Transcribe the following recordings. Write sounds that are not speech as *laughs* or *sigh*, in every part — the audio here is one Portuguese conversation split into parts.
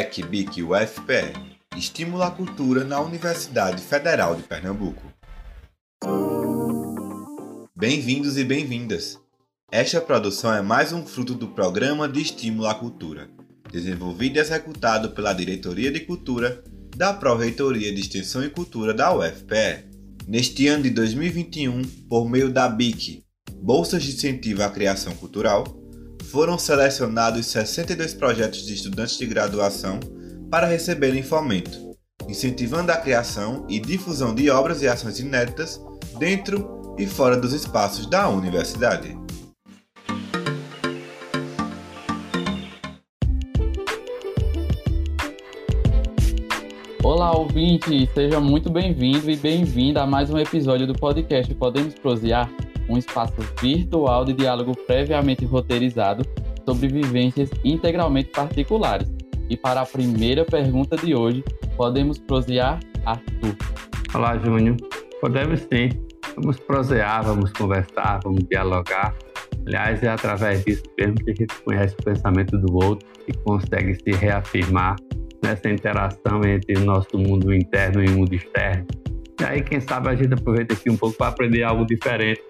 EC BIC UFPE Estimula a cultura na Universidade Federal de Pernambuco. Bem-vindos e bem-vindas! Esta produção é mais um fruto do Programa de Estímulo à Cultura, desenvolvido e executado pela Diretoria de Cultura da Pró-Reitoria de Extensão e Cultura da UFPE. Neste ano de 2021, por meio da BIC, Bolsas de Incentivo à Criação Cultural, foram selecionados 62 projetos de estudantes de graduação para receberem fomento, incentivando a criação e difusão de obras e ações inéditas dentro e fora dos espaços da universidade. Olá, ouvinte! Seja muito bem-vindo e bem-vinda a mais um episódio do podcast Podemos Prosear, um espaço virtual de diálogo previamente roteirizado sobre vivências integralmente particulares. E para a primeira pergunta de hoje, podemos prosear, Arthur? Olá, Júnior. Podemos sim. Vamos prosear, vamos conversar, vamos dialogar. Aliás, é através disso mesmo que a gente conhece o pensamento do outro e consegue se reafirmar nessa interação entre o nosso mundo interno e o mundo externo. E aí, quem sabe, a gente aproveita aqui um pouco para aprender algo diferente.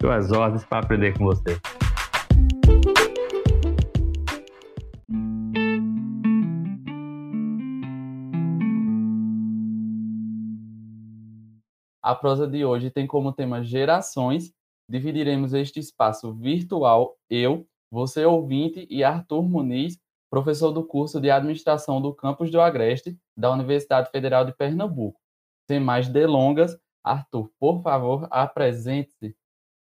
Suas ordens para aprender com você. A prosa de hoje tem como tema gerações. Dividiremos este espaço virtual, eu, você ouvinte e Arthur Muniz, professor do curso de Administração do Campus do Agreste, da Universidade Federal de Pernambuco. Sem mais delongas, Arthur, por favor, apresente-se.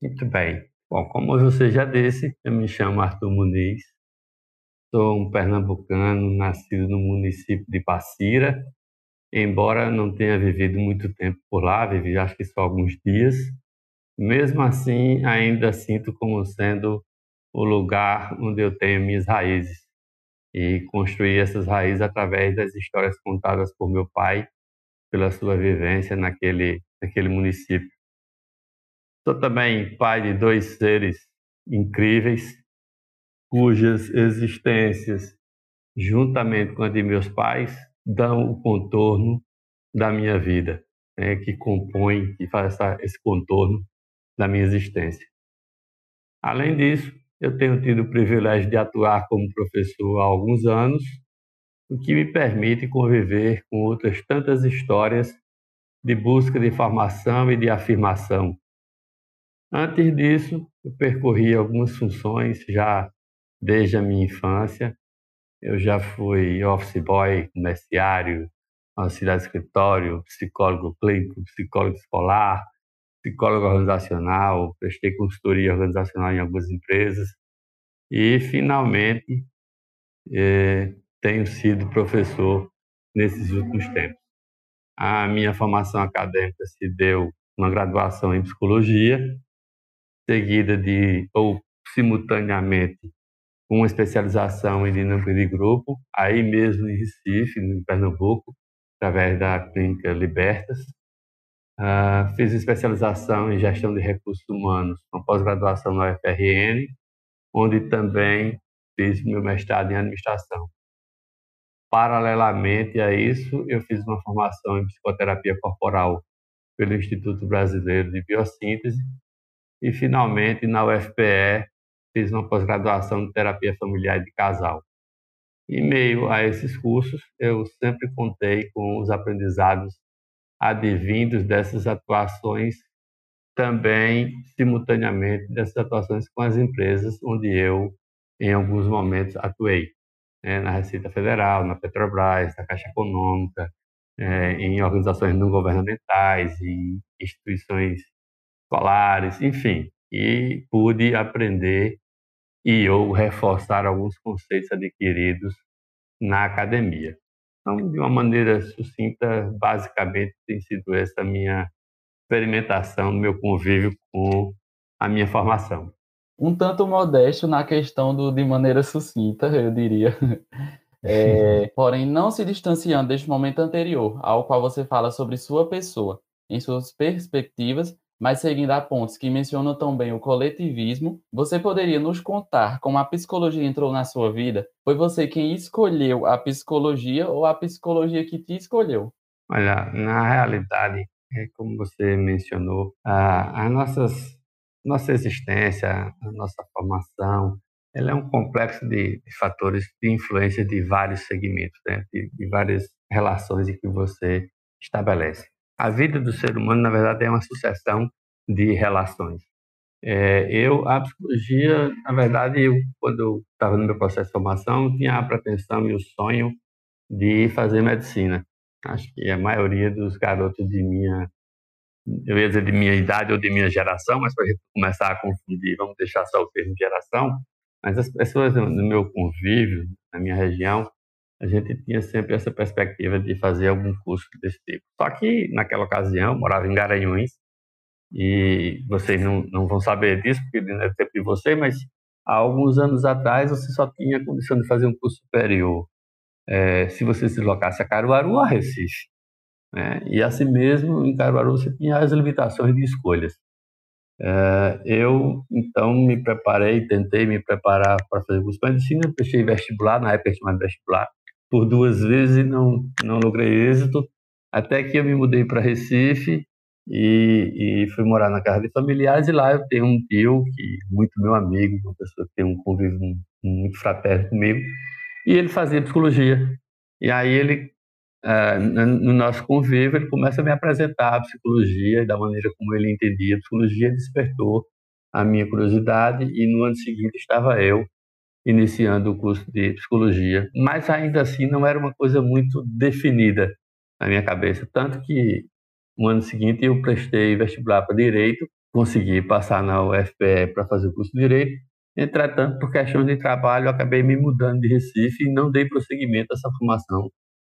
Muito bem. Bom, como você já disse, eu me chamo Arthur Muniz, sou um pernambucano nascido no município de Passira, embora não tenha vivido muito tempo por lá, vivi acho que só alguns dias, mesmo assim ainda sinto como sendo o lugar onde eu tenho minhas raízes e construí essas raízes através das histórias contadas por meu pai pela sua vivência naquele naquele município. Sou também pai de dois seres incríveis cujas existências juntamente com a de meus pais dão o contorno da minha vida, né, que compõe, que faz essa, esse contorno da minha existência. Além disso, eu tenho tido o privilégio de atuar como professor há alguns anos, o que me permite conviver com outras tantas histórias de busca de formação e de afirmação. Antes disso, eu percorri algumas funções já desde a minha infância, eu já fui office boy, comerciário, auxiliar de escritório, psicólogo clínico, psicólogo escolar, psicólogo organizacional, prestei consultoria organizacional em algumas empresas e, finalmente, eh, tenho sido professor nesses últimos tempos. A minha formação acadêmica se deu uma graduação em psicologia, seguida de, ou simultaneamente, uma especialização em dinâmica de grupo, aí mesmo em Recife, em Pernambuco, através da clínica Libertas. Uh, fiz especialização em gestão de recursos humanos, uma pós-graduação na UFRN, onde também fiz meu mestrado em administração. Paralelamente a isso, eu fiz uma formação em psicoterapia corporal pelo Instituto Brasileiro de Biossíntese e, finalmente, na UFPE, fiz uma pós-graduação em terapia familiar de casal. Em meio a esses cursos, eu sempre contei com os aprendizados advindos dessas atuações, também simultaneamente dessas atuações com as empresas onde eu, em alguns momentos, atuei. Né, na Receita Federal, na Petrobras, na Caixa Econômica, é, em organizações não governamentais, em instituições escolares, enfim, e pude aprender e ou reforçar alguns conceitos adquiridos na academia. Então, de uma maneira sucinta, basicamente tem sido essa minha experimentação, meu convívio com a minha formação. Um tanto modesto na questão do de maneira sucinta, eu diria. *laughs* É, porém, não se distanciando deste momento anterior, ao qual você fala sobre sua pessoa, em suas perspectivas mas seguindo a pontos que mencionam também o coletivismo, você poderia nos contar como a psicologia entrou na sua vida? Foi você quem escolheu a psicologia ou a psicologia que te escolheu? Olha, na realidade, é como você mencionou, a, a nossas, nossa existência, a nossa formação, ela é um complexo de, de fatores de influência de vários segmentos, né? de, de várias relações que você estabelece. A vida do ser humano, na verdade, é uma sucessão de relações. É, eu, a psicologia, na verdade, eu, quando estava no meu processo de formação, tinha a pretensão e o sonho de fazer medicina. Acho que a maioria dos garotos de minha, eu ia dizer de minha idade ou de minha geração, mas para a gente começar a confundir, vamos deixar só o termo geração, mas as pessoas no meu convívio, na minha região, a gente tinha sempre essa perspectiva de fazer algum curso desse tipo. Só que, naquela ocasião, eu morava em Garanhuns, e vocês não, não vão saber disso, porque não é tempo de você, mas há alguns anos atrás você só tinha condição de fazer um curso superior é, se você se deslocasse a Caruaru ou a Recife. Né? E assim mesmo, em Caruaru você tinha as limitações de escolhas. É, eu, então, me preparei, tentei me preparar para fazer curso de medicina, prestei vestibular, na época chamava vestibular, por duas vezes e não, não logrei êxito, até que eu me mudei para Recife e, e, fui morar na casa de familiares e lá eu tenho um tio que muito meu amigo, uma pessoa que tem um convívio muito fraterno comigo, e ele fazia psicologia. E aí ele, uh, no nosso convívio, ele começa a me apresentar a psicologia da maneira como ele entendia a psicologia, despertou a minha curiosidade e no ano seguinte estava eu iniciando o curso de psicologia, mas ainda assim não era uma coisa muito definida na minha cabeça, tanto que no ano seguinte eu prestei vestibular para direito, consegui passar na UFPE para fazer o curso de direito. Entretanto, por questões de trabalho, acabei me mudando de Recife e não dei prosseguimento a essa formação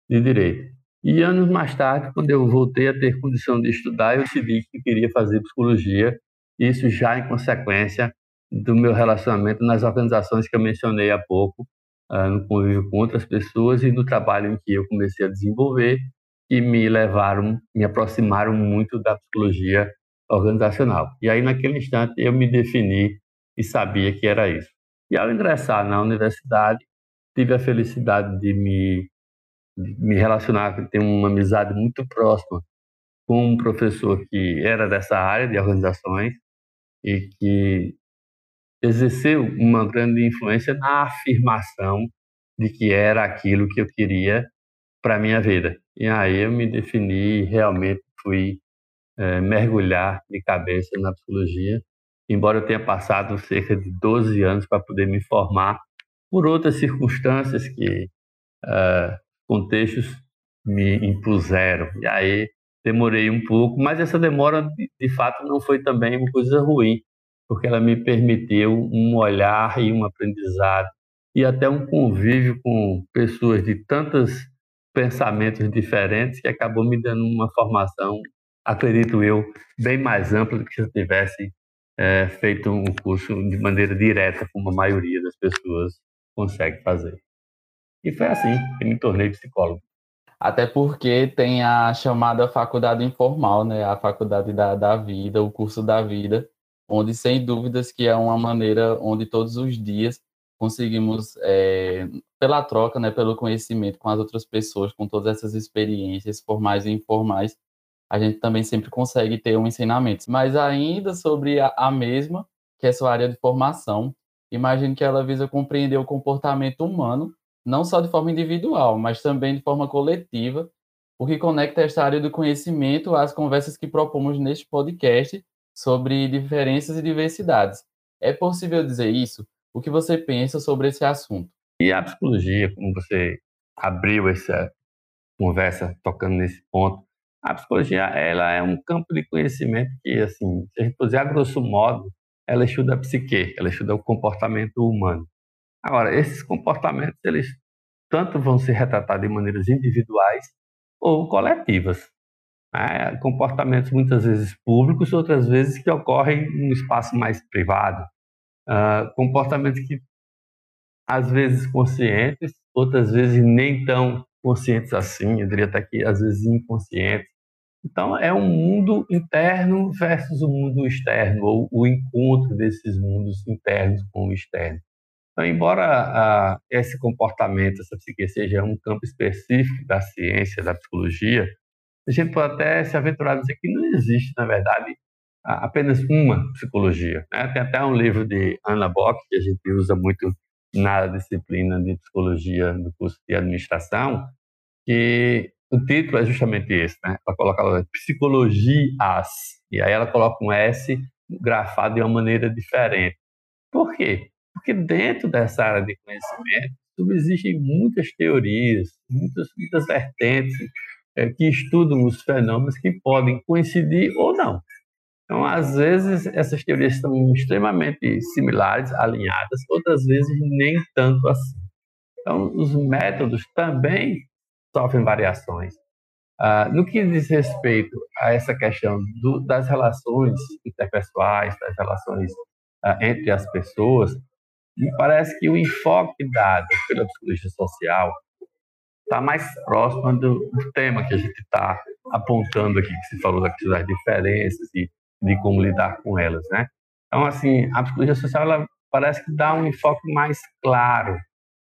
de direito. E anos mais tarde, quando eu voltei a ter condição de estudar, eu decidi que queria fazer psicologia, isso já em consequência do meu relacionamento nas organizações que eu mencionei há pouco, uh, no convívio com outras pessoas e no trabalho em que eu comecei a desenvolver, que me levaram, me aproximaram muito da psicologia organizacional. E aí, naquele instante, eu me defini e sabia que era isso. E ao ingressar na universidade, tive a felicidade de me, de me relacionar, ter uma amizade muito próxima com um professor que era dessa área de organizações e que exerceu uma grande influência na afirmação de que era aquilo que eu queria para minha vida. E aí eu me defini e realmente fui é, mergulhar de cabeça na psicologia, embora eu tenha passado cerca de 12 anos para poder me formar por outras circunstâncias que uh, contextos me impuseram. E aí demorei um pouco, mas essa demora de, de fato não foi também uma coisa ruim, porque ela me permitiu um olhar e um aprendizado e até um convívio com pessoas de tantos pensamentos diferentes que acabou me dando uma formação, acredito eu, bem mais ampla do que se eu tivesse é, feito um curso de maneira direta, como a maioria das pessoas consegue fazer. E foi assim que me tornei psicólogo. Até porque tem a chamada faculdade informal, né? A faculdade da, da vida, o curso da vida, onde sem dúvidas que é uma maneira onde todos os dias conseguimos, é, pela troca, né, pelo conhecimento com as outras pessoas, com todas essas experiências formais e informais, a gente também sempre consegue ter um ensinamento. Mas ainda sobre a, a mesma, que é sua área de formação, imagino que ela visa compreender o comportamento humano, não só de forma individual, mas também de forma coletiva, o que conecta esta área do conhecimento às conversas que propomos neste podcast sobre diferenças e diversidades. É possível dizer isso? O que você pensa sobre esse assunto? E a psicologia, como você abriu essa conversa tocando nesse ponto, a psicologia ela é um campo de conhecimento que, assim, se a gente a grosso modo, ela estuda a psique, ela estuda o comportamento humano. Agora, esses comportamentos, eles tanto vão ser retratados de maneiras individuais ou coletivas né? comportamentos muitas vezes públicos, outras vezes que ocorrem no espaço mais privado, uh, comportamentos que às vezes conscientes, outras vezes nem tão conscientes assim, eu diria até que às vezes inconscientes, Então, é um mundo interno versus o um mundo externo, ou o encontro desses mundos internos com o externo. Então, embora ah, esse comportamento, essa psique seja um campo específico da ciência, da psicologia, a gente pode até se aventurar a dizer que não existe, na verdade, apenas uma psicologia. Né? Tem até um livro de Anna Bock, que a gente usa muito na disciplina de psicologia no curso de administração, que o título é justamente esse, né? Ela coloca lá, psicologias, e aí ela coloca um S grafado de uma maneira diferente. Por quê? Porque dentro dessa área de conhecimento subsistem muitas teorias, muitas, muitas vertentes é, que estudam os fenômenos que podem coincidir ou não. Então, às vezes, essas teorias estão extremamente similares, alinhadas, outras vezes nem tanto assim. Então, os métodos também sofrem variações. Ah, no que diz respeito a essa questão do, das relações interpessoais, das relações ah, entre as pessoas, me parece que o enfoque dado pela psicologia social está mais próximo do, do, tema que a gente está apontando aqui, que se falou das diferenças e de como lidar com elas, né? Então, assim, a psicologia social ela parece que dá um enfoque mais claro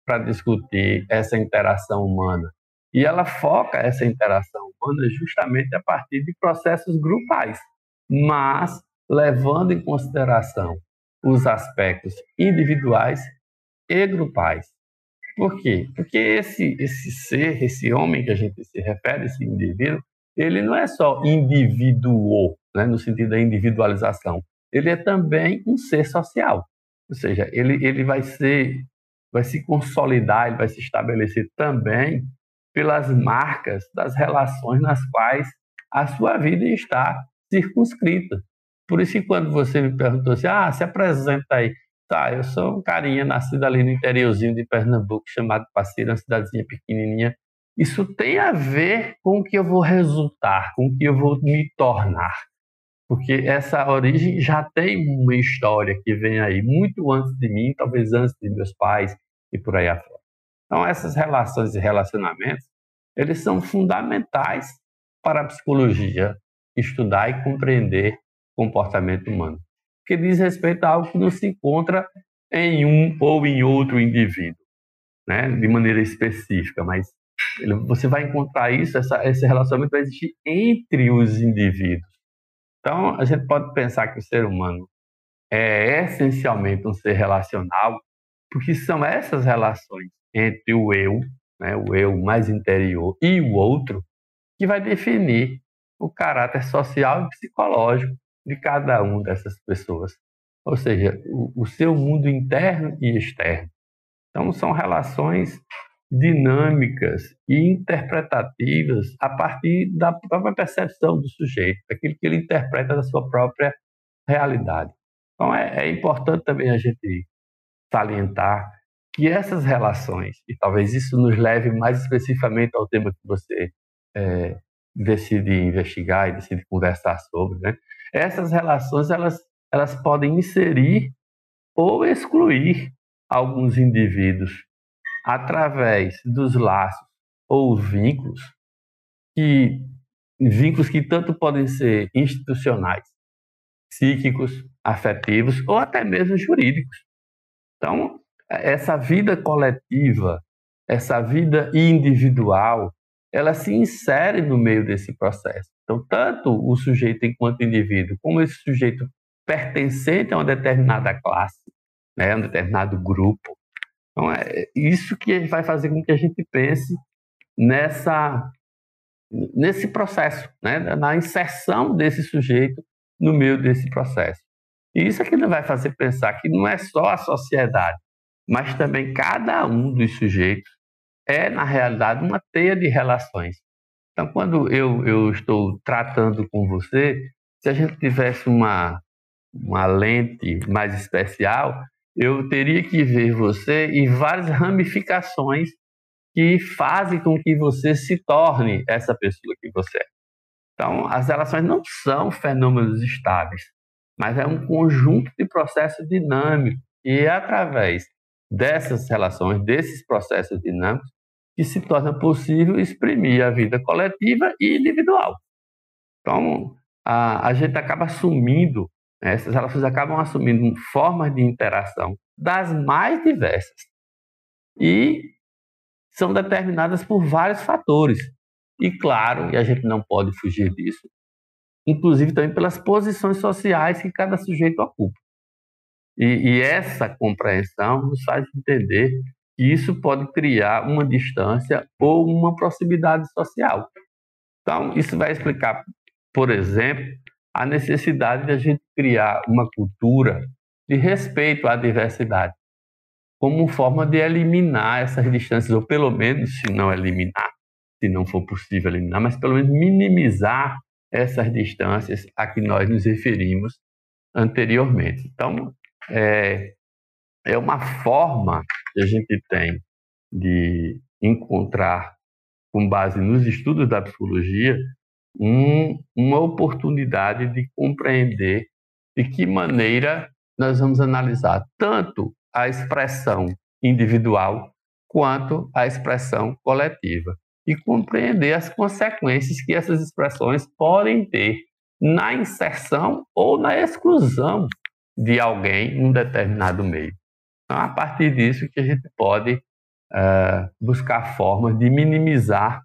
para discutir essa interação humana. E ela foca essa interação humana justamente a partir de processos grupais, mas levando em consideração os aspectos individuais e grupais. Por quê? Porque esse, esse ser, esse homem que a gente se refere, esse indivíduo, ele não é só indivíduo, né, no sentido da individualização, ele é também um ser social. Ou seja, ele, ele vai ser, vai se consolidar, ele vai se estabelecer também pelas marcas das relações nas quais a sua vida está circunscrita. Por isso quando você me perguntou assim, ah, se apresenta aí. Tá, eu sou um carinha nascido ali no interiorzinho de Pernambuco, chamado Passira, uma cidadezinha pequenininha. Isso tem a ver com o que eu vou resultar, com o que eu vou me tornar. Porque essa origem já tem uma história que vem aí muito antes de mim, talvez antes de meus pais e por aí afora. Então, essas relações e relacionamentos, eles são fundamentais para a psicologia estudar e compreender comportamento humano, que diz respeito a algo que não se encontra em um ou em outro indivíduo, né, de maneira específica, mas você vai encontrar isso, essa, esse relacionamento vai existir entre os indivíduos. Então, a gente pode pensar que o ser humano é essencialmente um ser relacional, porque são essas relações entre o eu, né, o eu mais interior, e o outro, que vai definir o caráter social e psicológico de cada uma dessas pessoas. Ou seja, o, o seu mundo interno e externo. Então, são relações dinâmicas e interpretativas a partir da própria percepção do sujeito, daquilo que ele interpreta da sua própria realidade. Então, é, é importante também a gente salientar que essas relações, e talvez isso nos leve mais especificamente ao tema que você é, decide investigar e decide conversar sobre, né? Essas relações elas, elas podem inserir ou excluir alguns indivíduos através dos laços ou vínculos que vínculos que tanto podem ser institucionais, psíquicos, afetivos ou até mesmo jurídicos. Então, essa vida coletiva, essa vida individual, ela se insere no meio desse processo. Então, tanto o sujeito enquanto indivíduo, como esse sujeito pertencente a uma determinada classe, né, a um determinado grupo. Então, é isso que vai fazer com que a gente pense nessa nesse processo, né, na inserção desse sujeito no meio desse processo. E isso é que vai fazer pensar que não é só a sociedade, mas também cada um dos sujeitos é, na realidade, uma teia de relações. Então, quando eu, eu estou tratando com você, se a gente tivesse uma, uma lente mais especial, eu teria que ver você e várias ramificações que fazem com que você se torne essa pessoa que você é. Então, as relações não são fenômenos estáveis, mas é um conjunto de processos dinâmicos e é através dessas relações, desses processos dinâmicos, que se torna possível exprimir a vida coletiva e individual. Então, a, a gente acaba assumindo, né, essas relações acabam assumindo formas de interação das mais diversas. E são determinadas por vários fatores. E claro, e a gente não pode fugir disso, inclusive também pelas posições sociais que cada sujeito ocupa. E, e essa compreensão nos faz entender isso pode criar uma distância ou uma proximidade social. Então, isso vai explicar, por exemplo, a necessidade de a gente criar uma cultura de respeito à diversidade, como forma de eliminar essas distâncias, ou pelo menos, se não eliminar, se não for possível eliminar, mas pelo menos minimizar essas distâncias a que nós nos referimos anteriormente. Então, é, é uma forma a gente tem de encontrar, com base nos estudos da psicologia, um, uma oportunidade de compreender de que maneira nós vamos analisar tanto a expressão individual quanto a expressão coletiva e compreender as consequências que essas expressões podem ter na inserção ou na exclusão de alguém em um determinado meio. Então, a partir disso que a gente pode uh, buscar formas de minimizar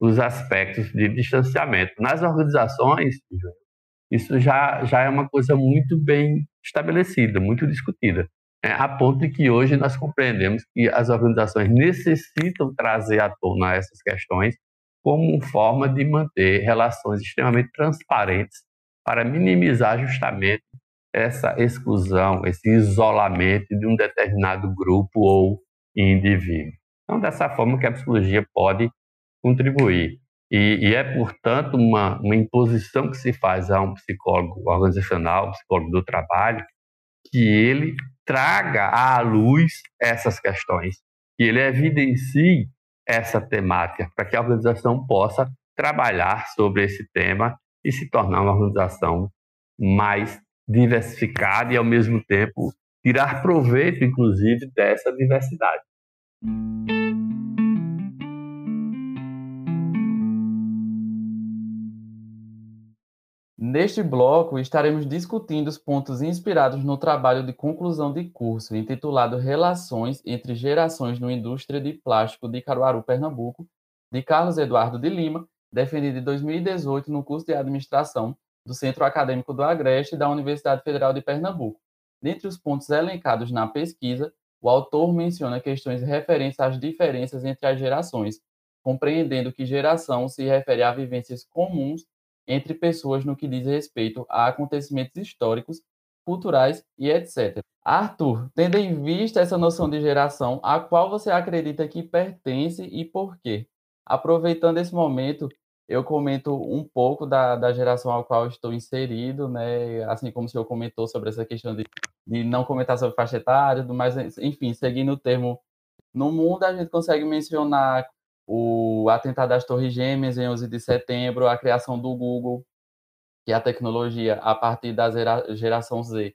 os aspectos de distanciamento. Nas organizações, isso já, já é uma coisa muito bem estabelecida, muito discutida, né? a ponto de que hoje nós compreendemos que as organizações necessitam trazer à tona essas questões como forma de manter relações extremamente transparentes para minimizar justamente essa exclusão, esse isolamento de um determinado grupo ou indivíduo. Então, dessa forma que a psicologia pode contribuir. E, e é, portanto, uma, uma imposição que se faz a um psicólogo organizacional, um psicólogo do trabalho, que ele traga à luz essas questões, que ele evidencie essa temática, para que a organização possa trabalhar sobre esse tema e se tornar uma organização mais diversificada e, ao mesmo tempo, tirar proveito, inclusive, dessa diversidade. Neste bloco, estaremos discutindo os pontos inspirados no trabalho de conclusão de curso, intitulado Relações entre Gerações no Indústria de Plástico de Caruaru, Pernambuco, de Carlos Eduardo de Lima, defendido em 2018 no curso de Administração do Centro Acadêmico do Agreste da Universidade Federal de Pernambuco. Dentre os pontos elencados na pesquisa, o autor menciona questões referentes às diferenças entre as gerações, compreendendo que geração se refere a vivências comuns entre pessoas no que diz respeito a acontecimentos históricos, culturais e etc. Arthur, tendo em vista essa noção de geração, a qual você acredita que pertence e por quê? Aproveitando esse momento, eu comento um pouco da, da geração ao qual estou inserido, né? Assim como o senhor comentou sobre essa questão de, de não comentar sobre faixa etária, mas enfim, seguindo o termo, no mundo a gente consegue mencionar o atentado das Torres Gêmeas em 11 de setembro, a criação do Google, que é a tecnologia a partir da geração Z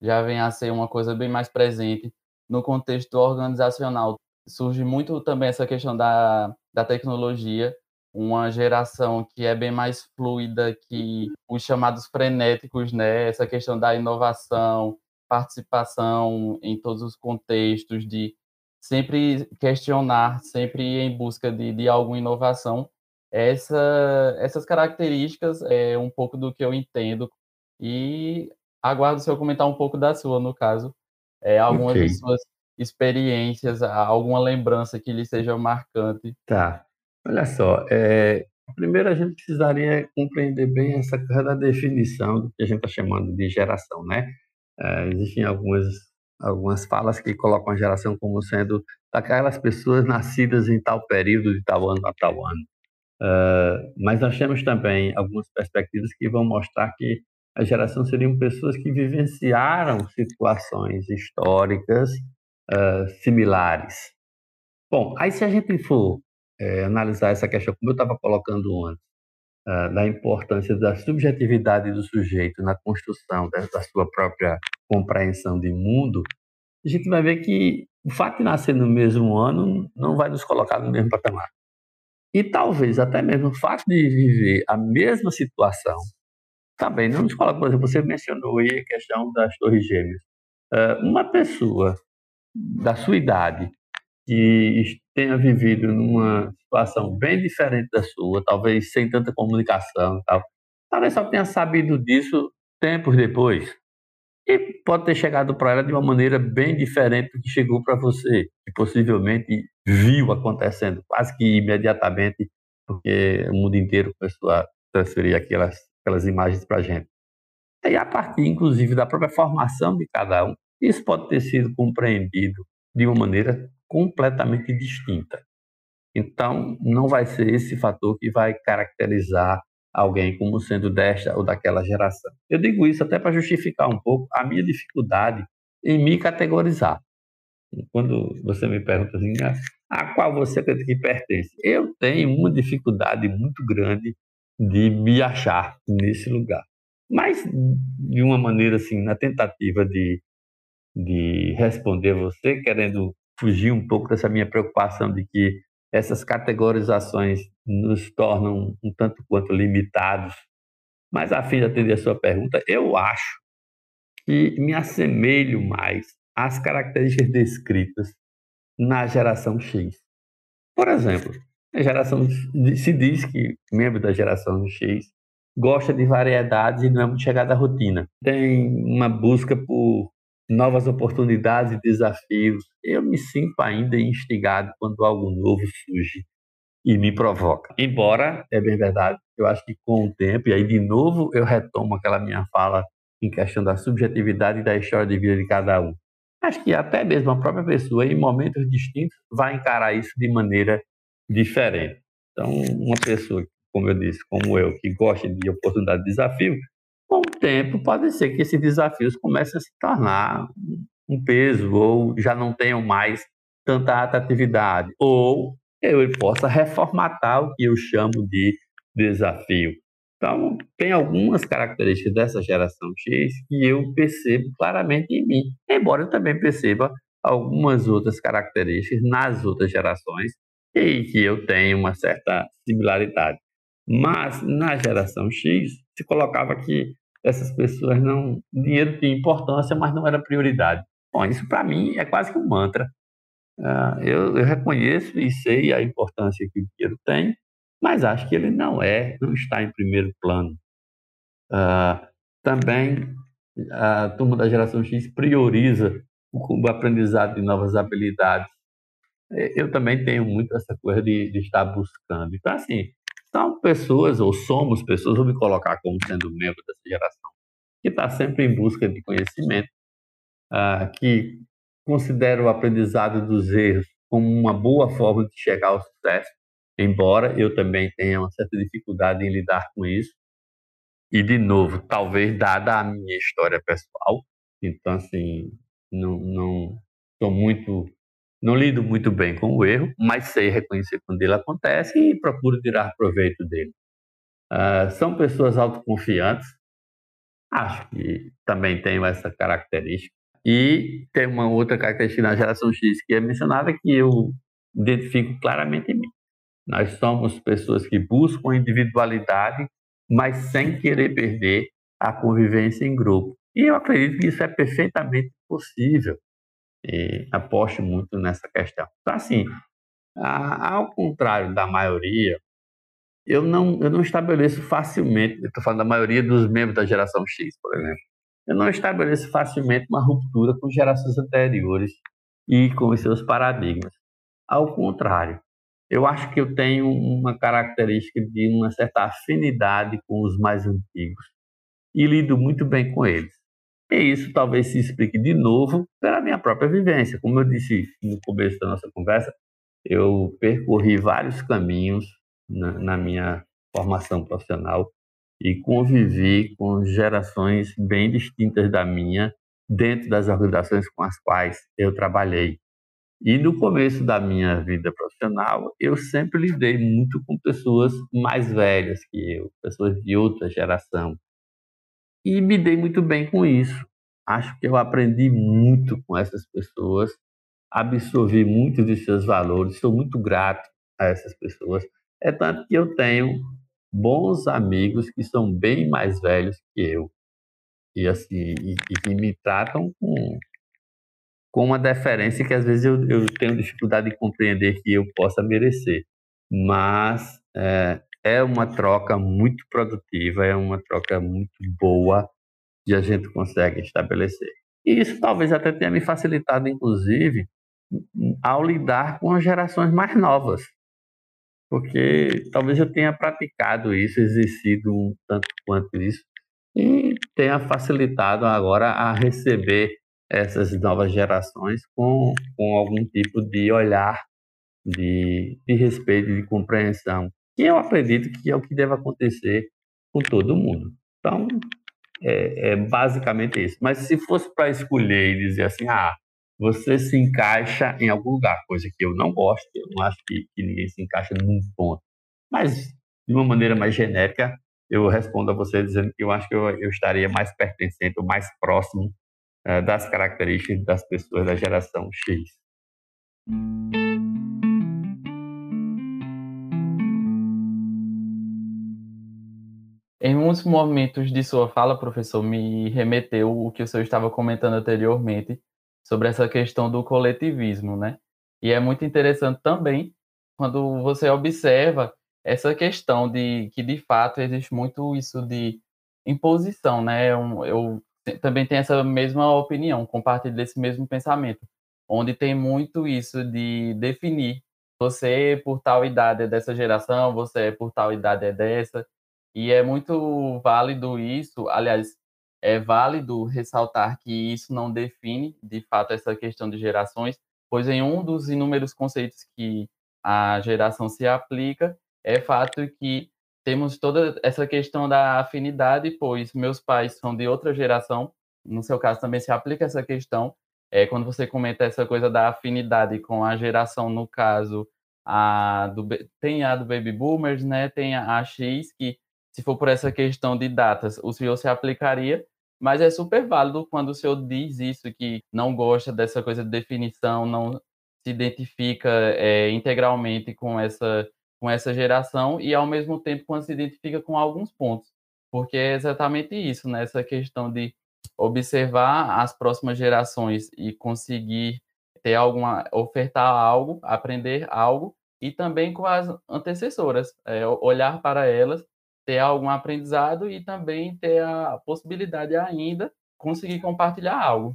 já vem a ser uma coisa bem mais presente no contexto organizacional. Surge muito também essa questão da, da tecnologia uma geração que é bem mais fluida que os chamados frenéticos, né? Essa questão da inovação, participação em todos os contextos, de sempre questionar, sempre em busca de, de alguma inovação. Essa, essas características é um pouco do que eu entendo e aguardo o senhor comentar um pouco da sua, no caso, é, algumas okay. de suas experiências, alguma lembrança que lhe seja marcante. Tá. Olha só, é, primeiro a gente precisaria compreender bem essa coisa da definição do que a gente está chamando de geração, né? É, existem algumas, algumas falas que colocam a geração como sendo daquelas pessoas nascidas em tal período, de tal ano a tal ano. Uh, mas nós temos também algumas perspectivas que vão mostrar que a geração seriam pessoas que vivenciaram situações históricas uh, similares. Bom, aí se a gente for é, analisar essa questão, como eu estava colocando antes, uh, da importância da subjetividade do sujeito na construção da, da, sua própria compreensão de mundo, a gente vai ver que o fato de nascer no mesmo ano não vai nos colocar no mesmo patamar. E talvez até mesmo o fato de viver a mesma situação, também, não escola, por exemplo, você mencionou aí a questão das torres gêmeas. Uh, uma pessoa da sua idade que tenha vivido numa situação bem diferente da sua, talvez sem tanta comunicação e tal, talvez só tenha sabido disso tempos depois. E pode ter chegado para ela de uma maneira bem diferente do que chegou para você, que possivelmente viu acontecendo quase que imediatamente, porque o mundo inteiro começou a transferir aquelas, aquelas imagens para a gente. E a partir, inclusive, da própria formação de cada um, isso pode ter sido compreendido de uma maneira completamente distinta. Então, não vai ser esse fator que vai caracterizar alguém como sendo desta ou daquela geração. Eu digo isso até para justificar um pouco a minha dificuldade em me categorizar. Quando você me pergunta assim, ah, a qual você acredita que pertence? Eu tenho uma dificuldade muito grande de me achar nesse lugar. Mas, de uma maneira assim, na tentativa de, de responder você, querendo fugir um pouco dessa minha preocupação de que essas categorizações nos tornam um tanto quanto limitados. Mas, a fim de atender a sua pergunta, eu acho que me assemelho mais às características descritas na geração X. Por exemplo, a geração se diz que membro da geração X gosta de variedades e não é muito chegada à rotina. Tem uma busca por novas oportunidades e desafios. Eu me sinto ainda instigado quando algo novo surge e me provoca. Embora, é bem verdade, eu acho que com o tempo, e aí de novo eu retomo aquela minha fala em questão da subjetividade e da história de vida de cada um. Acho que até mesmo a própria pessoa, em momentos distintos, vai encarar isso de maneira diferente. Então, uma pessoa, como eu disse, como eu, que gosta de oportunidade de desafio, com o tempo, pode ser que esses desafios comecem a se tornar um peso ou já não tenham mais tanta atratividade. Ou eu possa reformatar o que eu chamo de desafio. Então, tem algumas características dessa geração X que eu percebo claramente em mim, embora eu também perceba algumas outras características nas outras gerações e que eu tenho uma certa similaridade. Mas na geração X se colocava que essas pessoas não. Dinheiro tinha importância, mas não era prioridade. Bom, isso para mim é quase que um mantra. Uh, eu, eu, reconheço e sei a importância que o dinheiro tem, mas acho que ele não é, não está em primeiro plano. Uh, também a turma da geração X prioriza o, o aprendizado de novas habilidades. Eu também tenho muito essa coisa de, de estar buscando. Então, assim, são pessoas, ou somos pessoas, vou me colocar como sendo membro dessa geração, que está sempre em busca de conhecimento, uh, que considera o aprendizado dos erros como uma boa forma de chegar ao sucesso, embora eu também tenha uma certa dificuldade em lidar com isso. E, de novo, talvez dada a minha história pessoal, então, assim, não, não sou muito não lido muito bem com o erro, mas sei reconhecer quando ele acontece e procuro tirar proveito dele. Uh, são pessoas autoconfiantes, acho que também tenho essa característica. E tem uma outra característica na geração X que é mencionada que eu identifico claramente em mim. Nós somos pessoas que buscam individualidade, mas sem querer perder a convivência em grupo. E eu acredito que isso é perfeitamente possível e aposto muito nessa questão. Então, assim, a, ao contrário da maioria, eu não, eu não estabeleço facilmente, estou falando da maioria dos membros da geração X, por exemplo, eu não estabeleço facilmente uma ruptura com gerações anteriores e com os seus paradigmas. Ao contrário, eu acho que eu tenho uma característica de uma certa afinidade com os mais antigos e lido muito bem com eles. E isso talvez se explique de novo pela minha própria vivência. Como eu disse no começo da nossa conversa, eu percorri vários caminhos na, na minha formação profissional e convivi com gerações bem distintas da minha dentro das organizações com as quais eu trabalhei. E no começo da minha vida profissional, eu sempre lidei muito com pessoas mais velhas que eu, pessoas de outra geração, e me dei muito bem com isso. Acho que eu aprendi muito com essas pessoas, absorvi muito de seus valores, sou muito grato a essas pessoas. É tanto que eu tenho bons amigos que são bem mais velhos que eu e assim e, e que me tratam com, com uma deferência que às vezes eu, eu tenho dificuldade de compreender que eu possa merecer. Mas é, é uma troca muito produtiva, é uma troca muito boa que a gente consegue estabelecer. E isso talvez até tenha me facilitado, inclusive, ao lidar com as gerações mais novas. Porque talvez eu tenha praticado isso, exercido um tanto quanto isso, e tenha facilitado agora a receber essas novas gerações com, com algum tipo de olhar de, de respeito, de compreensão, que eu acredito que é o que deve acontecer com todo mundo. Então, é, é basicamente isso. Mas se fosse para escolher e dizer assim, ah, você se encaixa em algum lugar, coisa que eu não gosto, eu não acho que, que ninguém se encaixa num ponto. Mas, de uma maneira mais genérica, eu respondo a você dizendo que eu acho que eu, eu estaria mais pertencente, ou mais próximo uh, das características das pessoas da geração X. Em muitos momentos de sua fala, professor, me remeteu o que o senhor estava comentando anteriormente sobre essa questão do coletivismo, né? E é muito interessante também quando você observa essa questão de que de fato existe muito isso de imposição, né? Eu, eu também tenho essa mesma opinião, compartilho desse mesmo pensamento, onde tem muito isso de definir você por tal idade é dessa geração, você por tal idade é dessa, e é muito válido isso, aliás, é válido ressaltar que isso não define, de fato, essa questão de gerações, pois em um dos inúmeros conceitos que a geração se aplica, é fato que temos toda essa questão da afinidade, pois meus pais são de outra geração, no seu caso também se aplica essa questão, é, quando você comenta essa coisa da afinidade com a geração, no caso, a do, tem a do Baby Boomers, né, tem a, a X, que se for por essa questão de datas, o senhor se aplicaria, mas é super válido quando o senhor diz isso, que não gosta dessa coisa de definição, não se identifica é, integralmente com essa, com essa geração e, ao mesmo tempo, quando se identifica com alguns pontos. Porque é exatamente isso, né? essa questão de observar as próximas gerações e conseguir ter alguma, ofertar algo, aprender algo, e também com as antecessoras, é, olhar para elas ter algum aprendizado e também ter a possibilidade ainda conseguir compartilhar algo.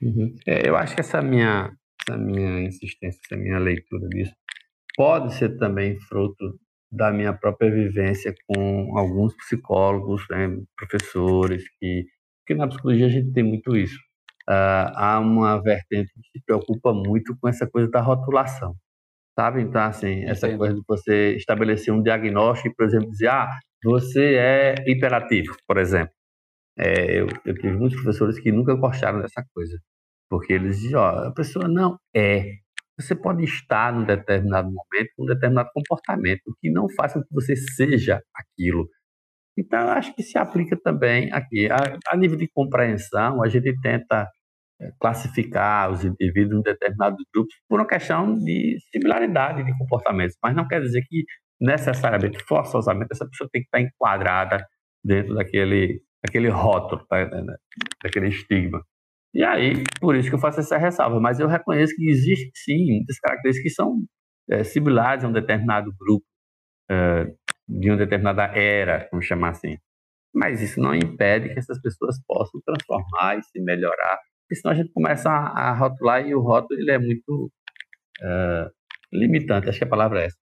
Uhum. É, eu acho que essa minha, essa minha insistência, essa minha leitura disso, pode ser também fruto da minha própria vivência com alguns psicólogos, né, professores, que, que na psicologia a gente tem muito isso. Uh, há uma vertente que se preocupa muito com essa coisa da rotulação sabe? Então, assim, essa Entendo. coisa de você estabelecer um diagnóstico, por exemplo, dizer, ah, você é hiperativo, por exemplo. É, eu, eu tive muitos professores que nunca gostaram dessa coisa, porque eles diziam, ó, a pessoa não é. Você pode estar num determinado momento com um determinado comportamento, que não faça com que você seja aquilo. Então, acho que se aplica também aqui. A, a nível de compreensão, a gente tenta classificar os indivíduos em determinados grupos por uma questão de similaridade de comportamentos, mas não quer dizer que necessariamente, forçosamente, essa pessoa tem que estar enquadrada dentro daquele, daquele rótulo, tá, daquele estigma. E aí, por isso que eu faço essa ressalva, mas eu reconheço que existe sim muitas características que são é, similares a um determinado grupo, é, de uma determinada era, vamos chamar assim. Mas isso não impede que essas pessoas possam transformar e se melhorar porque senão a gente começa a, a rotular e o rótulo ele é muito uh, limitante, acho que a palavra é essa.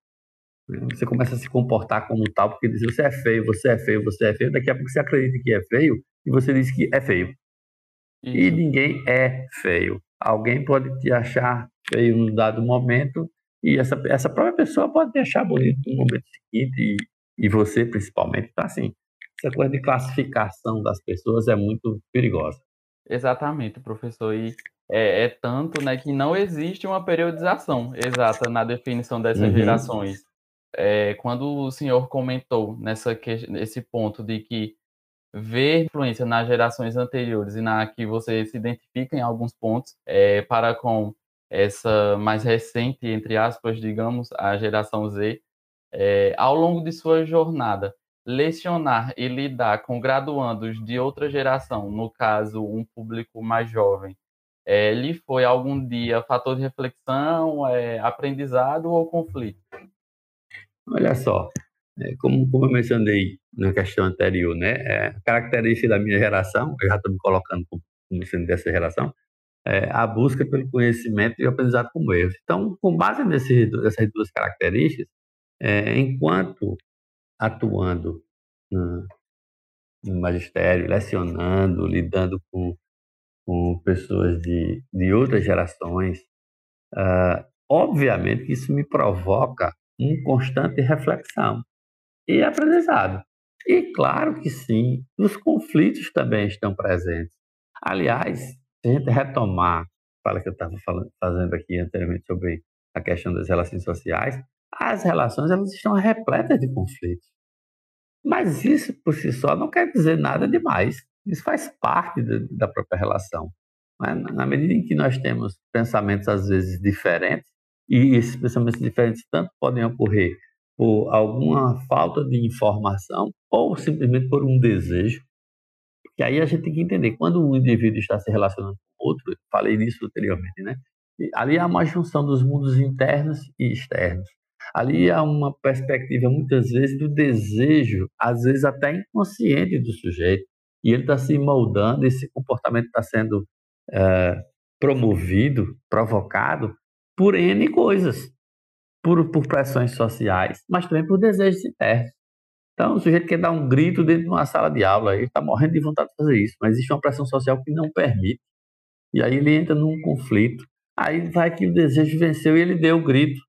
Você começa a se comportar como tal, porque diz você é feio, você é feio, você é feio, daqui a pouco você acredita que é feio e você diz que é feio. E ninguém é feio. Alguém pode te achar feio num dado momento e essa, essa própria pessoa pode te achar bonito no momento seguinte e, e você principalmente. Então, assim, essa coisa de classificação das pessoas é muito perigosa. Exatamente, professor. E é, é, tanto né, que não existe uma periodização exata na definição dessas uhum. gerações. É, quando o senhor comentou nessa nesse ponto de que ver influência nas gerações anteriores e na que você se identifica em alguns pontos é, para com essa mais recente, entre aspas, digamos, a geração Z, É, ao longo de sua jornada, lecionar e lidar com graduandos de outra geração, no caso, um público mais jovem, é, lhe foi algum dia fator de reflexão, é, aprendizado ou conflito? Olha só, é, como, como eu mencionei na questão anterior, né, é, a característica da minha geração, eu já estou me colocando como, sendo dessa geração, é a busca pelo conhecimento e aprendizado como erros. Então, com base nessas duas características, é, enquanto atuando no, no, magistério, lecionando, lidando com, com pessoas de, de outras gerações, uh, obviamente que isso me provoca uma constante reflexão e aprendizado. E claro que sim, os conflitos também estão presentes. Aliás, se a gente retomar, fala que eu estava fazendo aqui anteriormente sobre a questão das relações sociais, as relações elas estão repletas de conflitos. Mas isso por si só não quer dizer nada demais. Isso faz parte da própria relação. Né? Na medida em que nós temos pensamentos às vezes diferentes, e esses pensamentos diferentes tanto podem ocorrer por alguma falta de informação ou simplesmente por um desejo. Porque aí a gente tem que entender, quando um indivíduo está se relacionando com outro, falei nisso anteriormente, né? ali há uma junção dos mundos internos e externos. Ali há uma perspectiva, muitas vezes, do desejo, às vezes até inconsciente do sujeito, e ele está se moldando, esse comportamento está sendo é, promovido, provocado por N coisas por, por pressões sociais, mas também por desejos internos. Então, o sujeito quer dar um grito dentro de uma sala de aula, ele está morrendo de vontade de fazer isso, mas existe uma pressão social que não permite. E aí ele entra num conflito. Aí vai que o desejo venceu e ele deu o grito.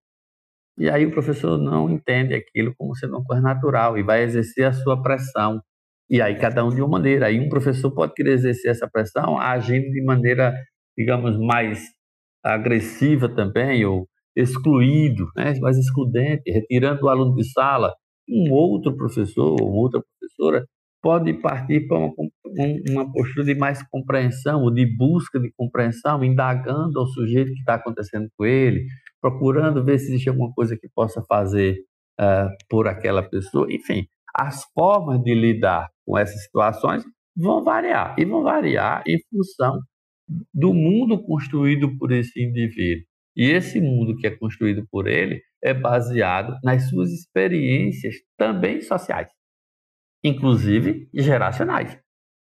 E aí o professor não entende aquilo como sendo uma coisa natural e vai exercer a sua pressão. E aí cada um de uma maneira. Aí um professor pode querer exercer essa pressão agindo de maneira, digamos, mais agressiva também, ou excluído, né, mais excludente, retirando o aluno de sala, um outro professor ou outra professora pode partir para uma, uma postura de mais compreensão, ou de busca de compreensão, indagando ao sujeito que está acontecendo com ele, procurando ver se existe alguma coisa que possa fazer uh, por aquela pessoa. Enfim, as formas de lidar com essas situações vão variar, e vão variar em função do mundo construído por esse indivíduo. E esse mundo que é construído por ele é baseado nas suas experiências também sociais, inclusive geracionais.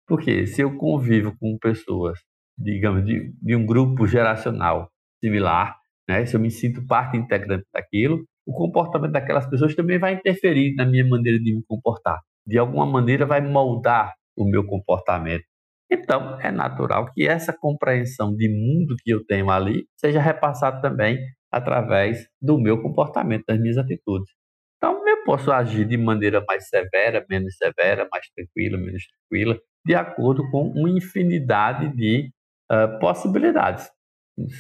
Porque se eu convivo com pessoas, digamos, de, de um grupo geracional similar, né, se eu me sinto parte integrante daquilo, o comportamento daquelas pessoas também vai interferir na minha maneira de me comportar. De alguma maneira vai moldar o meu comportamento. Então, é natural que essa compreensão de mundo que eu tenho ali seja repassada também através do meu comportamento, das minhas atitudes. Então, eu posso agir de maneira mais severa, menos severa, mais tranquila, menos tranquila, de acordo com uma infinidade de uh, possibilidades.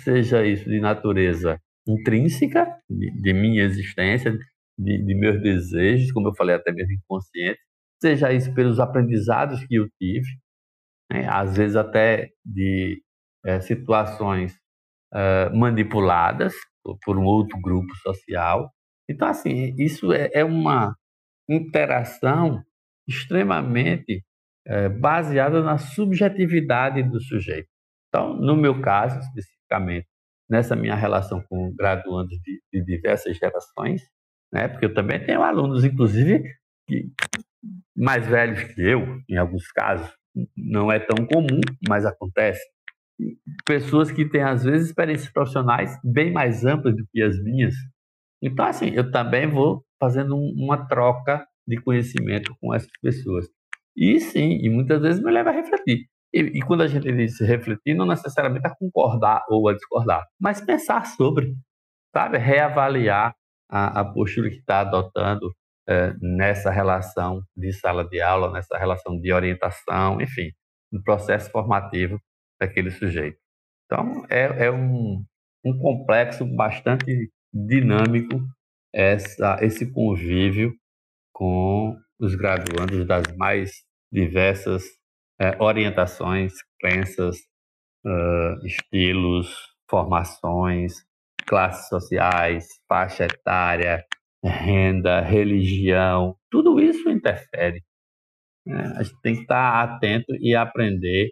Seja isso de natureza intrínseca, de, de minha existência, de, de, meus desejos, como eu falei, até mesmo inconsciente, seja isso pelos aprendizados que eu tive, né? às vezes até de é, situações é, manipuladas por, um outro grupo social. Então, assim, isso é, é uma interação extremamente é, baseada na subjetividade do sujeito. Então, no meu caso, especificamente, nessa minha relação com graduandos de, de diversas gerações, né, porque eu também tenho alunos, inclusive, que, mais velhos que eu, em alguns casos, não é tão comum, mas acontece. Pessoas que têm, às vezes, experiências profissionais bem mais amplas do que as minhas. Então, assim, eu também vou fazendo uma troca de conhecimento com essas pessoas. E sim, e muitas vezes me leva a refletir. E, e quando a gente diz refletir, não necessariamente a concordar ou a discordar, mas pensar sobre, sabe? Reavaliar a, a postura que está adotando é, nessa relação de sala de aula, nessa relação de orientação, enfim, no processo formativo daquele sujeito. Então, é, é um, um complexo bastante dinâmico essa, esse convívio com os graduandos das mais diversas é, orientações, crenças, uh, estilos, formações, classes sociais, faixa etária, renda, religião, tudo isso interfere. Né? A gente tem que estar atento e aprender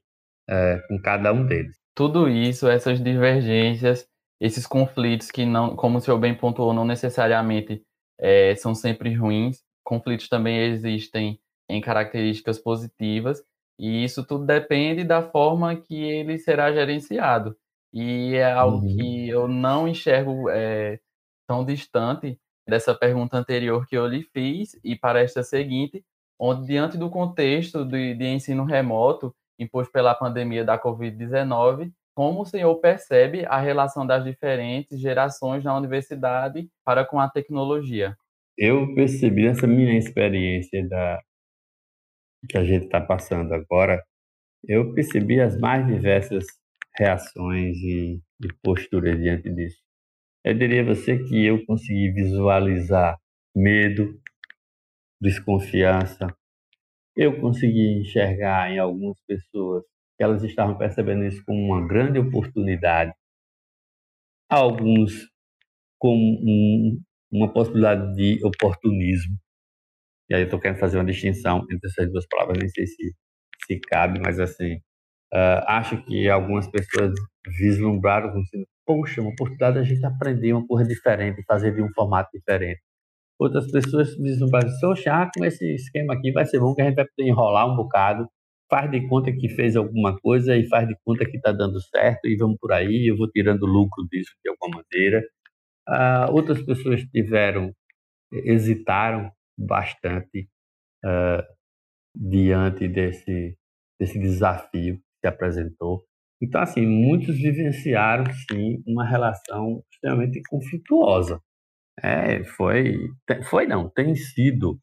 com cada um deles. Tudo isso, essas divergências, esses conflitos que não, como o senhor bem pontuou, não necessariamente é, são sempre ruins. Conflitos também existem em características positivas e isso tudo depende da forma que ele será gerenciado. E é algo uhum. que eu não enxergo é, tão distante dessa pergunta anterior que eu lhe fiz e para esta seguinte, onde diante do contexto de, de ensino remoto imposto pela pandemia da Covid-19, como o senhor percebe a relação das diferentes gerações na universidade para com a tecnologia? Eu percebi essa minha experiência da que a gente está passando agora, eu percebi as mais diversas reações e, e posturas diante disso. Eu diria a você que eu consegui visualizar medo, desconfiança. Eu consegui enxergar em algumas pessoas que elas estavam percebendo isso como uma grande oportunidade. Alguns com um, uma possibilidade de oportunismo. E aí eu estou querendo fazer uma distinção entre essas duas palavras, nem sei se, se cabe, mas assim, uh, acho que algumas pessoas vislumbraram como se, poxa, uma oportunidade de a gente aprender uma coisa diferente, fazer de um formato diferente. Outras pessoas vislumbraram, poxa, ah, com esse esquema aqui vai ser bom que a gente vai poder enrolar um bocado, faz de conta que fez alguma coisa e faz de conta que está dando certo e vamos por aí, eu vou tirando lucro disso de alguma maneira. Uh, outras pessoas tiveram, hesitaram bastante uh, diante desse, desse desafio que se apresentou. Então, assim, muitos vivenciaram, sim, uma relação extremamente conflituosa. É, foi, foi não, tem sido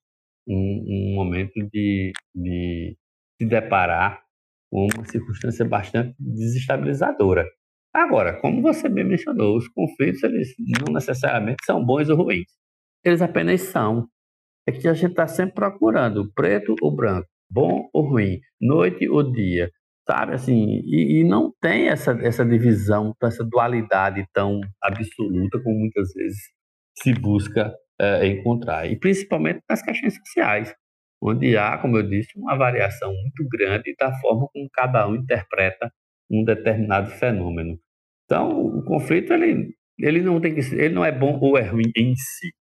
um, um momento de, de se deparar com uma circunstância bastante desestabilizadora. Agora, como você bem mencionou, os conflitos eles não necessariamente são bons ou ruins. Eles apenas são. É que a gente está sempre procurando preto ou branco, bom ou ruim, noite ou dia, sabe? Assim, e, e não tem essa, essa divisão, essa dualidade tão absoluta como muitas vezes se busca é, encontrar. E principalmente nas questões sociais, onde há, como eu disse, uma variação muito grande da forma como cada um interpreta um determinado fenômeno. Então, o conflito ele, ele não tem que ele não é bom ou é ruim em si.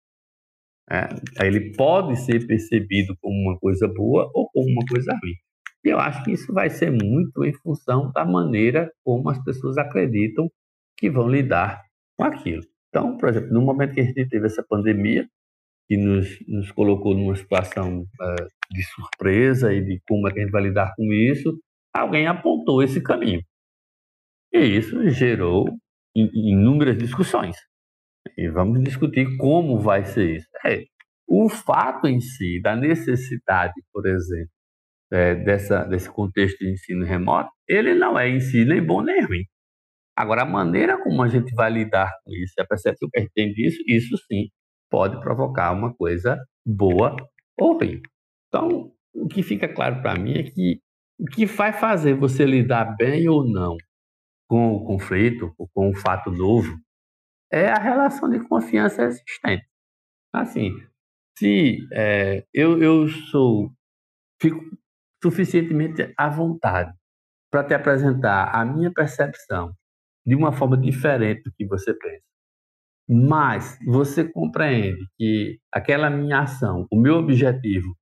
É, ele pode ser percebido como uma coisa boa ou como uma coisa ruim. E eu acho que isso vai ser muito em função da maneira como as pessoas acreditam que vão lidar com aquilo. Então, por exemplo, no momento que a gente teve essa pandemia, que nos, nos colocou numa situação uh, de surpresa e de como é que a gente vai lidar com isso, alguém apontou esse caminho. E isso gerou inúmeras discussões. E vamos discutir como vai ser isso. É, o fato em si da necessidade, por exemplo, é, dessa, desse contexto de ensino remoto, ele não é em si nem bom nem ruim. Agora, a maneira como a gente vai lidar com isso, a percepção que a gente tem disso, isso sim pode provocar uma coisa boa ou ruim. Então, o que fica claro para mim é que o que vai fazer você lidar bem ou não com o conflito, com o fato novo, é a relação de confiança existente. Assim, se é, eu, eu sou, fico suficientemente à vontade para te apresentar a minha percepção de uma forma diferente do que você pensa, mas você compreende que aquela minha ação, o meu objetivo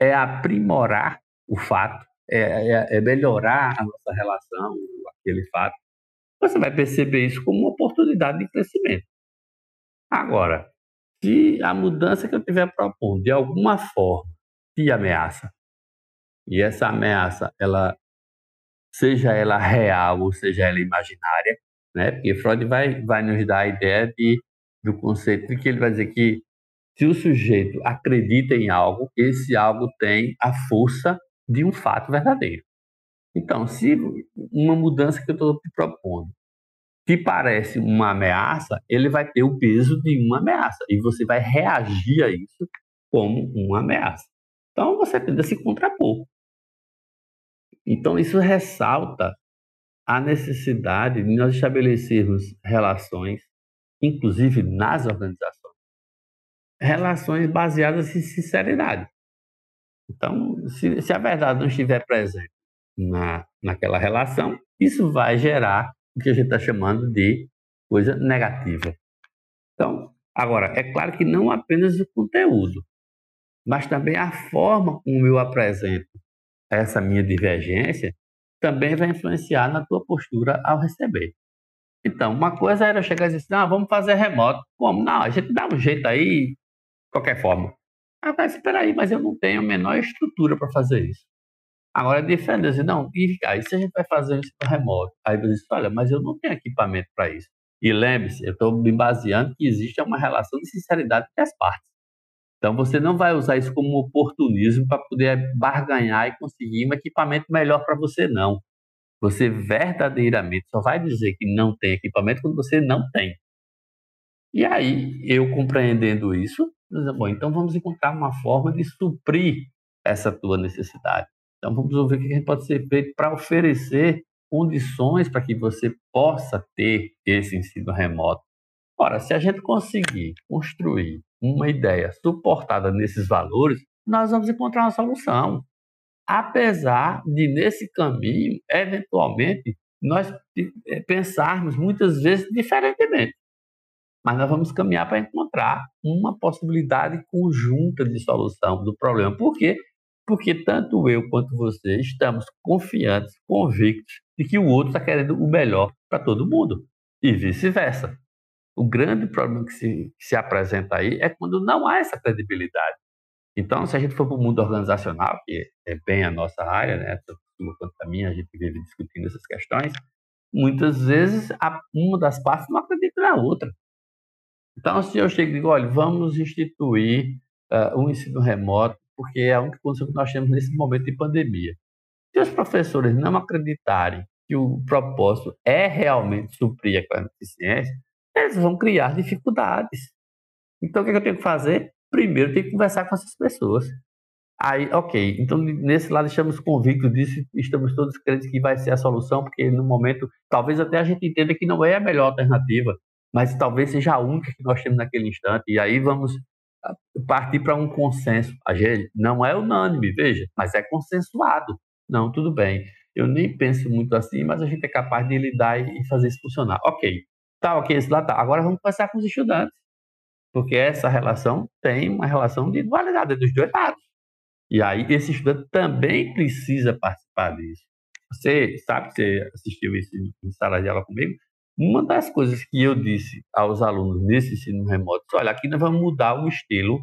é aprimorar o fato, é, é, é melhorar a nossa relação, aquele fato, você vai perceber isso como uma oportunidade de crescimento. Agora, se a mudança que eu estiver propondo de alguma forma te ameaça, e essa ameaça, ela seja ela real ou seja ela imaginária, né? Porque Freud vai, vai nos dar a ideia de, do conceito de que ele vai dizer que se o sujeito acredita em algo, esse algo tem a força de um fato verdadeiro. Então, se uma mudança que eu estou te propondo que parece uma ameaça, ele vai ter o peso de uma ameaça e você vai reagir a isso como uma ameaça. Então, você tende a se contrapor. Então, isso ressalta a necessidade de nós estabelecermos relações, inclusive nas organizações, relações baseadas em sinceridade. Então, se, se a verdade não estiver presente na, naquela relação, isso vai gerar o que a gente está chamando de coisa negativa. Então, agora, é claro que não apenas o conteúdo, mas também a forma como eu apresento essa minha divergência também vai influenciar na tua postura ao receber. Então, uma coisa era chegar e dizer assim, ah, vamos fazer remoto. Como? Não, a gente dá um jeito aí, de qualquer forma. Ah, mas espera aí, mas eu não tenho a menor estrutura para fazer isso. Agora é diferente, dizer, não, e aí se a gente vai fazer isso no remoto? Aí você diz, olha, mas eu não tenho equipamento para isso. E lembre-se, eu estou me baseando que existe uma relação de sinceridade entre as partes. Então você não vai usar isso como oportunismo para poder barganhar e conseguir um equipamento melhor para você, não. Você verdadeiramente só vai dizer que não tem equipamento quando você não tem. E aí, eu compreendendo isso, bom, então vamos encontrar uma forma de suprir essa tua necessidade. Então vamos ver o que pode ser feito para oferecer condições para que você possa ter esse ensino remoto. Ora, se a gente conseguir construir uma ideia suportada nesses valores, nós vamos encontrar uma solução. Apesar de, nesse caminho, eventualmente, nós eh, pensarmos muitas vezes diferentemente. Mas nós vamos caminhar para encontrar uma possibilidade conjunta de solução do problema. Por quê? Porque tanto eu quanto você estamos confiantes, convictos de que o outro está querendo o melhor para todo mundo. E vice-versa. O grande problema que se, que se apresenta aí é quando não há essa credibilidade. Então, se a gente for para o mundo organizacional, que é bem a nossa área, né, tanto quanto a minha, a gente vive discutindo essas questões, muitas vezes uma das partes não acredita na outra. Então, se eu chego e digo, olha, vamos instituir uh, um ensino remoto, porque é a única condição que nós temos nesse momento de pandemia. Se os professores não acreditarem que o propósito é realmente suprir aquela deficiência, eles vão criar dificuldades. Então, o que, é que eu tenho que fazer? Primeiro, tenho que conversar com essas pessoas. Aí, ok, então nesse lado estamos convictos disso, estamos todos crentes que vai ser a solução, porque no momento, talvez até a gente entenda que não é a melhor alternativa, mas talvez seja a única que nós temos naquele instante, e aí vamos partir para um consenso. A gente não é unânime, veja, mas é consensuado. Não, tudo bem. Eu nem penso muito assim, mas a gente é capaz de lidar e fazer isso funcionar. Ok, Tá, ok, esse lá tá. Agora vamos conversar com os estudantes. Porque essa relação tem uma relação de dualidade dos dois lados. E aí esse estudante também precisa participar disso. Você sabe que você assistiu isso em sala de aula comigo? Uma das coisas que eu disse aos alunos nesse ensino remoto, olha, aqui nós vamos mudar o estilo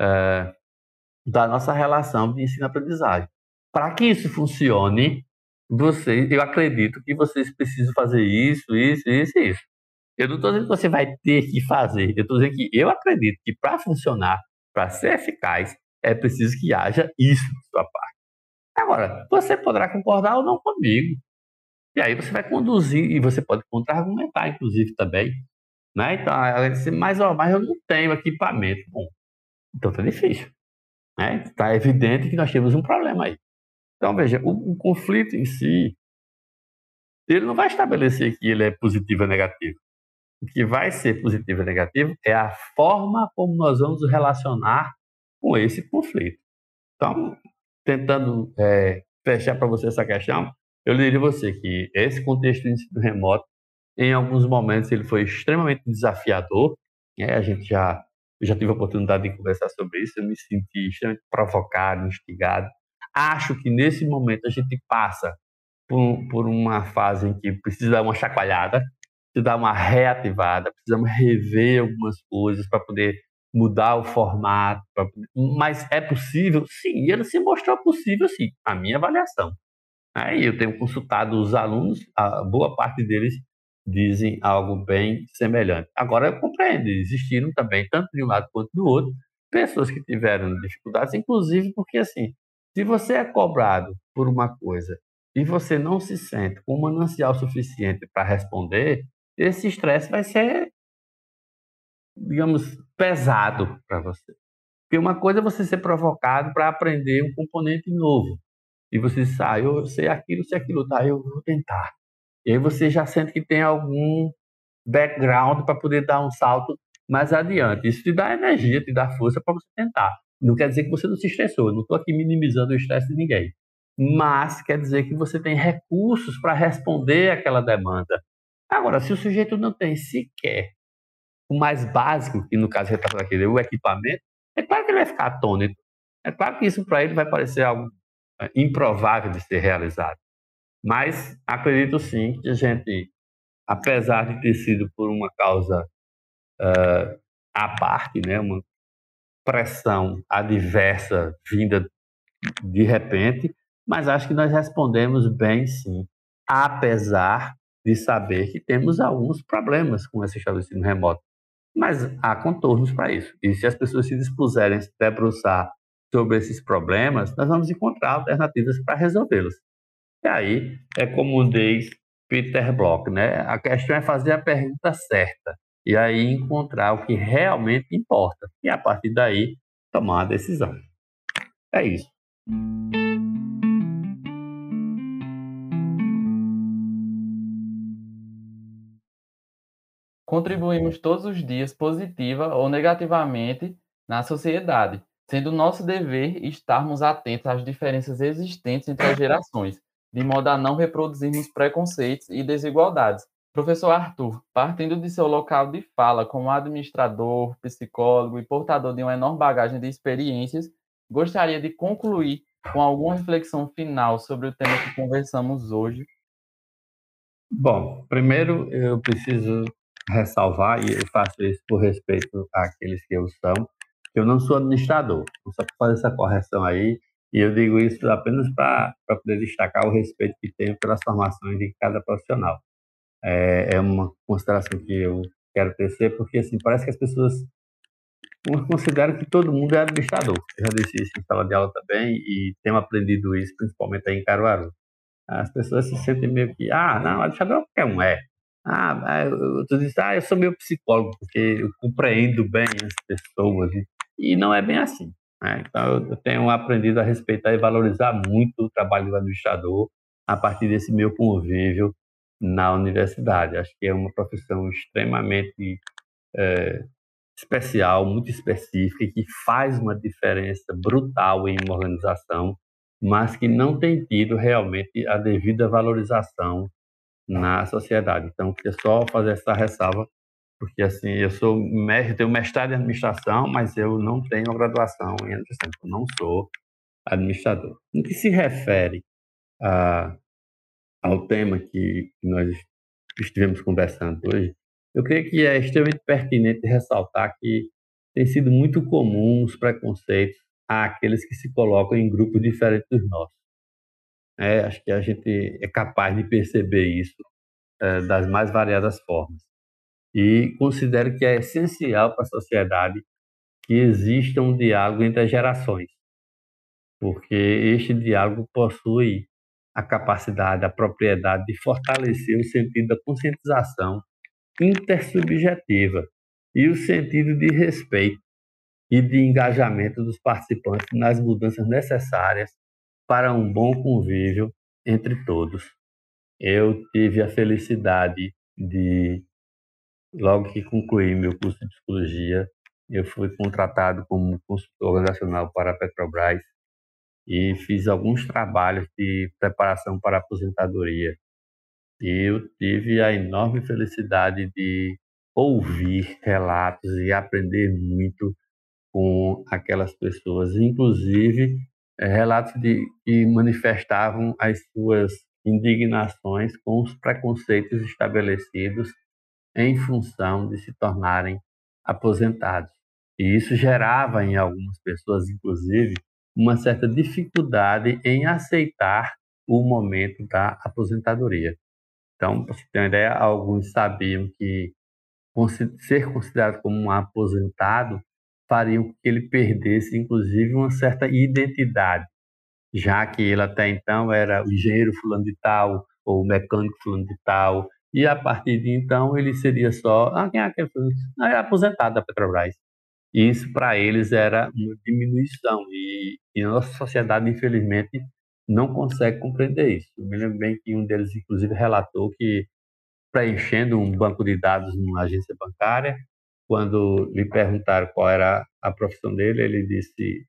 é, da nossa relação de ensino-aprendizagem. Para que isso funcione, vocês, eu acredito que vocês precisam fazer isso, isso, isso, isso. Eu não estou dizendo que você vai ter que fazer, eu estou dizendo que eu acredito que para funcionar, para ser eficaz, é preciso que haja isso da sua parte. Agora, você poderá concordar ou não comigo. E aí você vai conduzir e você pode contra-argumentar, inclusive, também. Né? Então, ela disse, mas, ó, mas eu não tenho equipamento. Bom, então tá difícil. Né? Tá evidente que nós temos um problema aí. Então, veja, o, o conflito em si, ele não vai estabelecer que ele é positivo ou negativo. O que vai ser positivo e negativo é a forma como nós vamos relacionar com esse conflito. Então, tentando é, fechar para você essa questão, eu diria você que esse contexto de ensino remoto, em alguns momentos, ele foi extremamente desafiador. Né? A gente já, já tive a oportunidade de conversar sobre isso, eu me senti extremamente provocado, instigado. Acho que nesse momento a gente passa por, por uma fase em que precisa dar uma chacoalhada, precisa dar uma reativada, precisamos rever algumas coisas para poder mudar o formato. Pra... Mas é possível? Sim, ele se mostrou possível, sim, a minha avaliação. Aí eu tenho consultado os alunos, a boa parte deles dizem algo bem semelhante. Agora eu compreendo, existiram também, tanto de um lado quanto do outro, pessoas que tiveram dificuldades, inclusive porque assim, se você é cobrado por uma coisa e você não se sente com manancial suficiente para responder, esse estresse vai ser, digamos, pesado para você. Porque uma coisa é você ser provocado para aprender um componente novo. E você sai, ah, eu sei aquilo, sei aquilo, tá, eu vou tentar. E aí você já sente que tem algum background para poder dar um salto mais adiante. Isso te dá energia, te dá força para você tentar. Não quer dizer que você não se estressou, eu não estou aqui minimizando o estresse de ninguém. Mas quer dizer que você tem recursos para responder aquela demanda. Agora, se o sujeito não tem sequer o mais básico, que no caso está falando aqui, o equipamento, é claro que ele vai ficar atônito. É claro que isso para ele vai parecer algo improvável de ser realizado. Mas acredito sim que a gente, apesar de ter sido por uma causa uh, à parte, né, uma pressão adversa vinda de repente, mas acho que nós respondemos bem sim, apesar de saber que temos alguns problemas com esse estabelecimento remoto. Mas há contornos para isso. E se as pessoas se dispuserem a se debruçar sobre esses problemas, nós vamos encontrar alternativas para resolvê-los. E aí é como diz Peter Bloch, né? A questão é fazer a pergunta certa e aí encontrar o que realmente importa e a partir daí tomar a decisão. É isso. Contribuímos todos os dias positiva ou negativamente na sociedade, sendo nosso dever estarmos atentos às diferenças existentes entre as gerações, de modo a não reproduzirmos preconceitos e desigualdades, Professor Arthur, partindo de seu local de fala como administrador, psicólogo e portador de uma enorme bagagem de experiências, gostaria de concluir com alguma reflexão final sobre o tema que conversamos hoje? Bom, primeiro eu preciso ressalvar, e eu faço isso por respeito àqueles que eu são, eu não sou administrador. Só para fazer essa correção aí, e eu digo isso apenas para poder destacar o respeito que tenho pelas formações de cada profissional é, é uma consideração que eu quero tecer, porque assim, parece que as pessoas consideram que todo mundo é administrador. Eu já disse isso em sala de aula também e tenho aprendido isso principalmente aí em Caruaru. As pessoas se sentem meio que, ah, não, administrador qualquer um é. Ah, tu diz, ah, eu sou meu psicólogo, porque eu compreendo bem as pessoas. Não é bem assim. Né? Então, eu tenho aprendido a respeitar e valorizar muito o trabalho do administrador a partir desse meu convívio na universidade. Acho que é uma profissão extremamente é, especial, muito específica, que faz uma diferença brutal em uma organização, mas que não tem tido realmente a devida valorização na sociedade. Então, queria só fazer essa ressalva, porque assim, eu sou mestre, tenho mestrado em administração, mas eu não tenho graduação em administração, não sou administrador. No que se refere a ao tema que, nós estivemos conversando hoje, eu creio que é extremamente pertinente ressaltar que tem sido muito comum os preconceitos àqueles que se colocam em grupos diferentes dos nossos. É, acho que a gente é capaz de perceber isso é, das mais variadas formas. E considero que é essencial para a sociedade que exista um diálogo entre as gerações, porque este diálogo possui a capacidade, a propriedade de fortalecer o sentido da conscientização intersubjetiva e o sentido de respeito e de engajamento dos participantes nas mudanças necessárias para um bom convívio entre todos. Eu tive a felicidade de, logo que concluí meu curso de psicologia, eu fui contratado como consultor organizacional para a Petrobras e fiz alguns trabalhos de preparação para a aposentadoria. E eu tive a enorme felicidade de ouvir relatos e aprender muito com aquelas pessoas, inclusive é, relatos de, que manifestavam as suas indignações com os preconceitos estabelecidos em função de se tornarem aposentados. E isso gerava em algumas pessoas, inclusive, uma certa dificuldade em aceitar o momento da aposentadoria. Então, para você ter uma ideia, alguns sabiam que ser considerado como um aposentado faria com que ele perdesse, inclusive, uma certa identidade, já que ele até então era o engenheiro fulano de tal, ou o mecânico fulano de tal, e a partir de então ele seria só, ah, quem é aquele? Ah, é aposentado da Petrobras. E isso para eles era uma diminuição e, e, a nossa sociedade, infelizmente, não consegue compreender isso. Eu me lembro bem que um deles, inclusive, relatou que preenchendo um banco de dados numa agência bancária, quando lhe perguntaram qual era a profissão dele, ele disse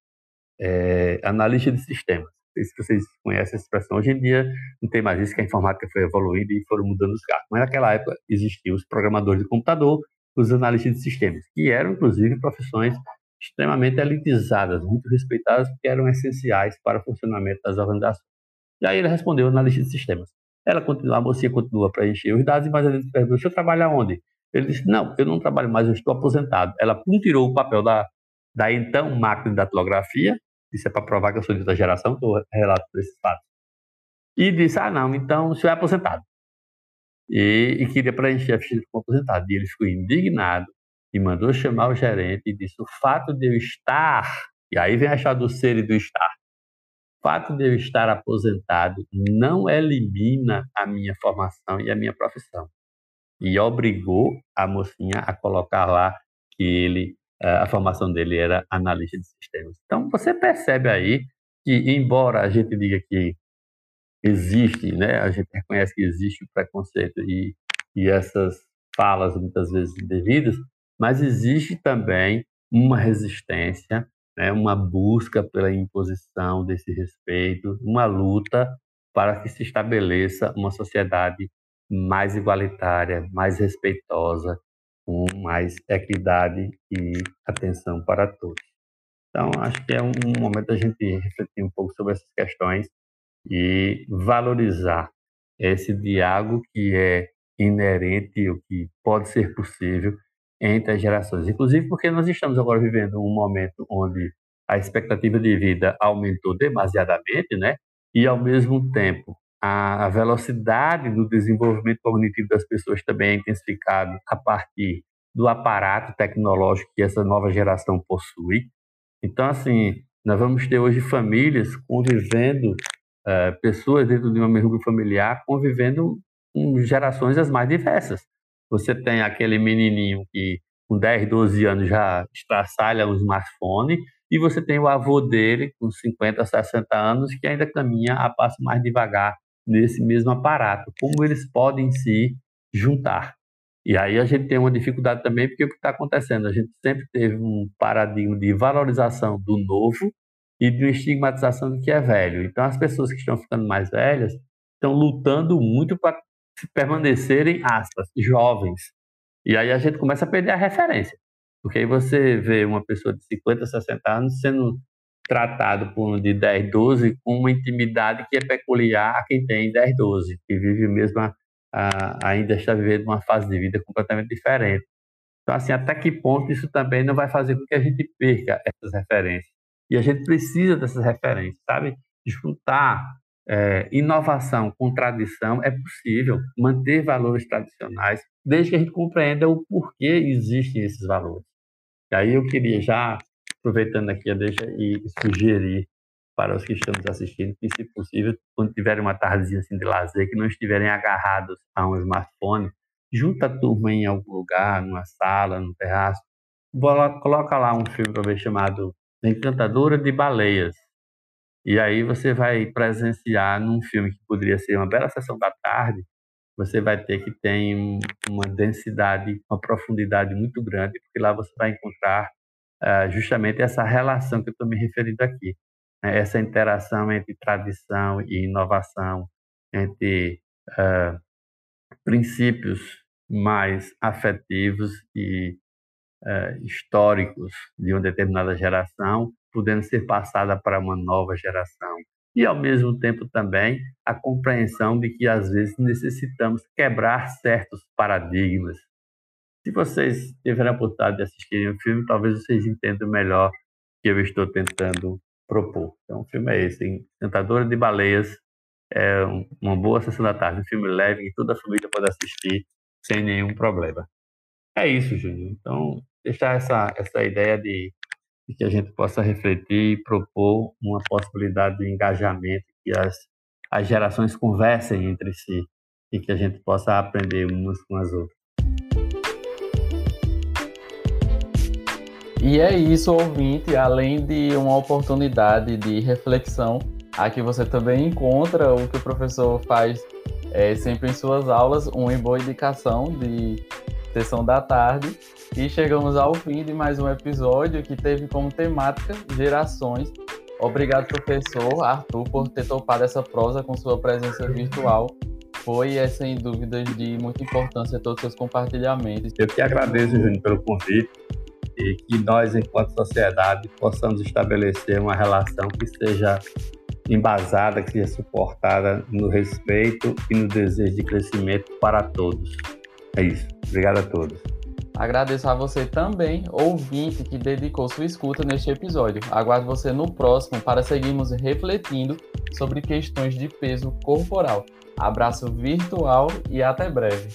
é, analista de sistemas. Se vocês conhecem essa expressão. Hoje em dia não tem mais isso, que a informática foi evoluindo e foram mudando os cargos. Mas naquela época existiam os programadores de computador, os analistas de sistemas, que eram, inclusive, profissões extremamente elitizadas, muito respeitadas, porque eram essenciais para o funcionamento das organizações. E aí ele respondeu, analista de sistemas. Ela continua, a mocinha continua a preencher os dados, mas gente perguntou, você trabalha onde? Ele disse, não, eu não trabalho mais, eu estou aposentado. Ela tirou o papel da, da então máquina de datilografia, isso é para provar que eu sou de outra geração, que eu relato esses fatos. E disse, ah, não, então o senhor é aposentado. E, e queria preencher a ficha como aposentado. E ele ficou indignado e mandou chamar o gerente e disse, o fato de eu estar, e aí vem achar do ser e do estar, o fato de eu estar aposentado não elimina a minha formação e a minha profissão. E obrigou a mocinha a colocar lá que ele a formação dele era analista de sistemas. Então, você percebe aí que, embora a gente diga que existe, né, a gente reconhece que existe o preconceito e, e essas falas muitas vezes indevidas, mas existe também uma resistência, né, uma busca pela imposição desse respeito, uma luta para que se estabeleça uma sociedade mais igualitária, mais respeitosa, com mais equidade e atenção para todos. Então, acho que é um momento da gente refletir um pouco sobre essas questões e valorizar esse diálogo que é inerente, o que pode ser possível entre as gerações. Inclusive porque nós estamos agora vivendo um momento onde a expectativa de vida aumentou demasiadamente, né? E ao mesmo tempo a velocidade do desenvolvimento cognitivo das pessoas também é intensificado a partir do aparato tecnológico que essa nova geração possui. Então, assim, nós vamos ter hoje famílias convivendo, é, pessoas dentro de uma mesma familiar convivendo com gerações as mais diversas. Você tem aquele menininho que com 10, 12 anos já estraçalha um smartphone e você tem o avô dele com 50, 60 anos que ainda caminha a passo mais devagar nesse mesmo aparato, como eles podem se juntar. E aí a gente tem uma dificuldade também, porque o que está acontecendo? A gente sempre teve um paradigma de valorização do novo e de uma estigmatização do que é velho. Então as pessoas que estão ficando mais velhas estão lutando muito para permanecerem, aspas, jovens. E aí a gente começa a perder a referência. Porque aí você vê uma pessoa de 50, 60 anos sendo tratado por um de 10, 12 com uma intimidade que é peculiar a quem tem 10, 12, que vive mesmo a, a, ainda está vivendo uma fase de vida completamente diferente. Então, assim, até que ponto isso também não vai fazer com que a gente perca essas referências? E a gente precisa dessas referências, sabe? Juntar é, inovação com tradição é possível, manter valores tradicionais, desde que a gente compreenda o porquê existem esses valores. E aí eu queria já aproveitando aqui a deixa e sugerir para os que estão nos assistindo que, se possível, quando tiverem uma tardezinha assim de lazer, que não estiverem agarrados a um smartphone, junta a turma em algum lugar, numa sala, no terraço, coloca lá um filme para ver chamado Encantadora de Baleias. E aí você vai presenciar num filme que poderia ser uma bela sessão da tarde, você vai ter que ter uma densidade, uma profundidade muito grande, porque lá você vai encontrar uh, justamente essa relação que eu estou me referindo aqui, né? essa interação entre tradição e inovação, entre uh, princípios mais afetivos e uh, históricos de uma determinada geração, podendo ser passada para uma nova geração. E, ao mesmo tempo, também a compreensão de que, às vezes, necessitamos quebrar certos paradigmas, se vocês tiverem a oportunidade de assistirem o filme, talvez vocês entendam melhor o que eu estou tentando propor. Então, o filme é esse, Encantadora de Baleias, é uma boa sessão da tarde, um filme leve que toda a família pode assistir sem nenhum problema. É isso, Júnior. Então, deixar essa, essa ideia de, de, que a gente possa refletir e propor uma possibilidade de engajamento, que as, as gerações conversem entre si e que a gente possa aprender umas com as outras. E é isso, ouvinte, além de uma oportunidade de reflexão, aqui você também encontra o que o professor faz é, sempre em suas aulas, uma boa indicação de sessão da tarde. E chegamos ao fim de mais um episódio que teve como temática gerações. Obrigado, professor Arthur, por ter topado essa prosa com sua presença virtual. Foi, é, sem dúvidas, de muita importância todos os seus compartilhamentos. Eu que agradeço, Júnior, pelo convite e que nós, enquanto sociedade, possamos estabelecer uma relação que seja embasada, que seja suportada no respeito e no desejo de crescimento para todos. É isso. Obrigado a todos. Agradeço a você também, ouvinte, que dedicou sua escuta neste episódio. Aguardo você no próximo para seguirmos refletindo sobre questões de peso corporal. Abraço virtual e até breve.